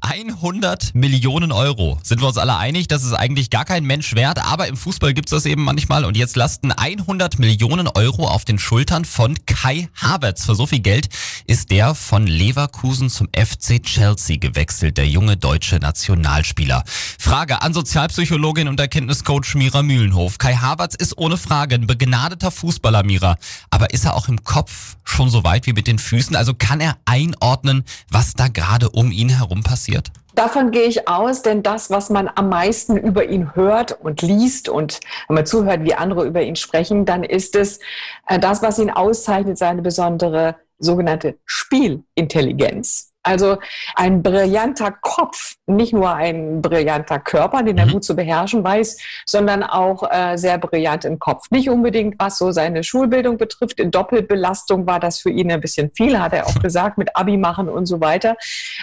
100 Millionen Euro. Sind wir uns alle einig, das ist eigentlich gar kein Mensch wert, aber im Fußball gibt's das eben manchmal und jetzt lasten 100 Millionen Euro auf den Schultern von Kai Havertz. Für so viel Geld ist der von Leverkusen zum FC Chelsea gewechselt, der junge deutsche Nationalspieler. Frage an Sozialpsychologin und Erkenntniscoach Mira Mühlenhof. Kai Havertz ist ohne Frage ein begnadeter Fußballer, Mira, aber ist er auch im Kopf schon so weit wie mit den Füßen? Also kann er einordnen, was da gerade um ihn herum passiert? Davon gehe ich aus, denn das, was man am meisten über ihn hört und liest und wenn man zuhört, wie andere über ihn sprechen, dann ist es äh, das, was ihn auszeichnet, seine besondere sogenannte Spielintelligenz. Also ein brillanter Kopf, nicht nur ein brillanter Körper, den er mhm. gut zu beherrschen weiß, sondern auch äh, sehr brillant im Kopf. Nicht unbedingt, was so seine Schulbildung betrifft. In Doppelbelastung war das für ihn ein bisschen viel, hat er auch gesagt, mit Abi machen und so weiter.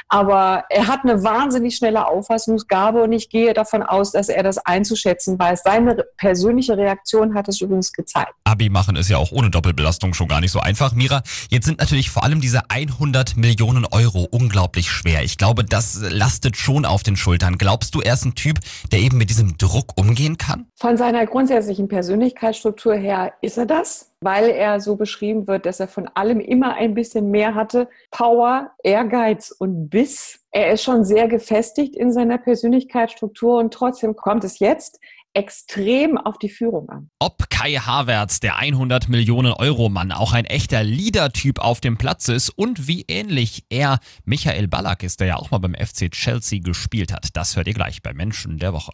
Aber er hat eine wahnsinnig schnelle Auffassungsgabe und ich gehe davon aus, dass er das einzuschätzen weiß. Seine persönliche Reaktion hat es übrigens gezeigt. Abi machen ist ja auch ohne Doppelbelastung schon gar nicht so einfach. Mira, jetzt sind natürlich vor allem diese 100 Millionen Euro unglaublich schwer. Ich glaube, das lastet schon auf den Schultern. Glaubst du, er ist ein Typ, der eben mit diesem Druck umgehen kann? Von seiner grundsätzlichen Persönlichkeitsstruktur her ist er das, weil er so beschrieben wird, dass er von allem immer ein bisschen mehr hatte. Power, Ehrgeiz und Biss. Er ist schon sehr gefestigt in seiner Persönlichkeitsstruktur und trotzdem kommt es jetzt extrem auf die Führung an. Ob Kai Havertz, der 100 Millionen Euro Mann, auch ein echter Leader-Typ auf dem Platz ist und wie ähnlich er Michael Ballack ist, der ja auch mal beim FC Chelsea gespielt hat, das hört ihr gleich bei Menschen der Woche.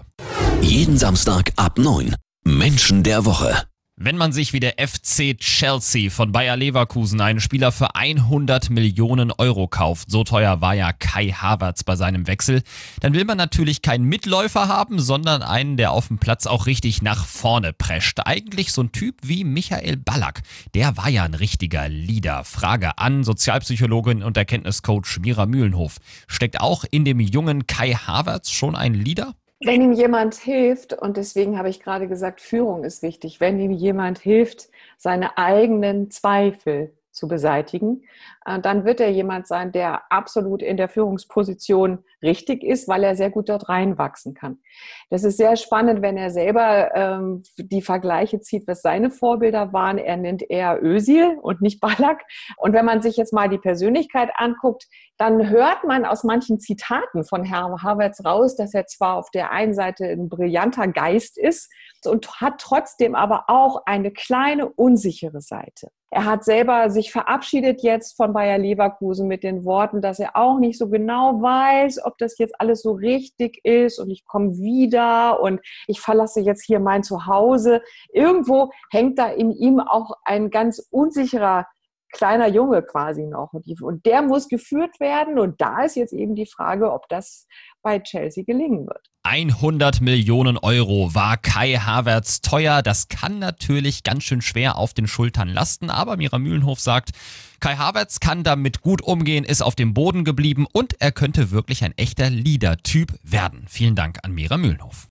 Jeden Samstag ab 9. Menschen der Woche. Wenn man sich wie der FC Chelsea von Bayer Leverkusen einen Spieler für 100 Millionen Euro kauft, so teuer war ja Kai Havertz bei seinem Wechsel, dann will man natürlich keinen Mitläufer haben, sondern einen, der auf dem Platz auch richtig nach vorne prescht. Eigentlich so ein Typ wie Michael Ballack. Der war ja ein richtiger Leader. Frage an Sozialpsychologin und Erkenntniscoach Mira Mühlenhof. Steckt auch in dem jungen Kai Havertz schon ein Leader? Wenn ihm jemand hilft, und deswegen habe ich gerade gesagt, Führung ist wichtig, wenn ihm jemand hilft, seine eigenen Zweifel zu beseitigen, äh, dann wird er jemand sein, der absolut in der Führungsposition richtig ist, weil er sehr gut dort reinwachsen kann. Das ist sehr spannend, wenn er selber ähm, die Vergleiche zieht, was seine Vorbilder waren. Er nennt eher Özil und nicht Ballack. Und wenn man sich jetzt mal die Persönlichkeit anguckt, dann hört man aus manchen Zitaten von Herrn Havertz raus, dass er zwar auf der einen Seite ein brillanter Geist ist und hat trotzdem aber auch eine kleine unsichere Seite. Er hat selber sich verabschiedet jetzt von Bayer Leverkusen mit den Worten, dass er auch nicht so genau weiß, ob das jetzt alles so richtig ist und ich komme wieder und ich verlasse jetzt hier mein Zuhause. Irgendwo hängt da in ihm auch ein ganz unsicherer kleiner Junge quasi noch. Und der muss geführt werden. Und da ist jetzt eben die Frage, ob das bei Chelsea gelingen wird. 100 Millionen Euro war Kai Havertz teuer. Das kann natürlich ganz schön schwer auf den Schultern lasten, aber Mira Mühlenhof sagt, Kai Havertz kann damit gut umgehen, ist auf dem Boden geblieben und er könnte wirklich ein echter Leader-Typ werden. Vielen Dank an Mira Mühlenhof.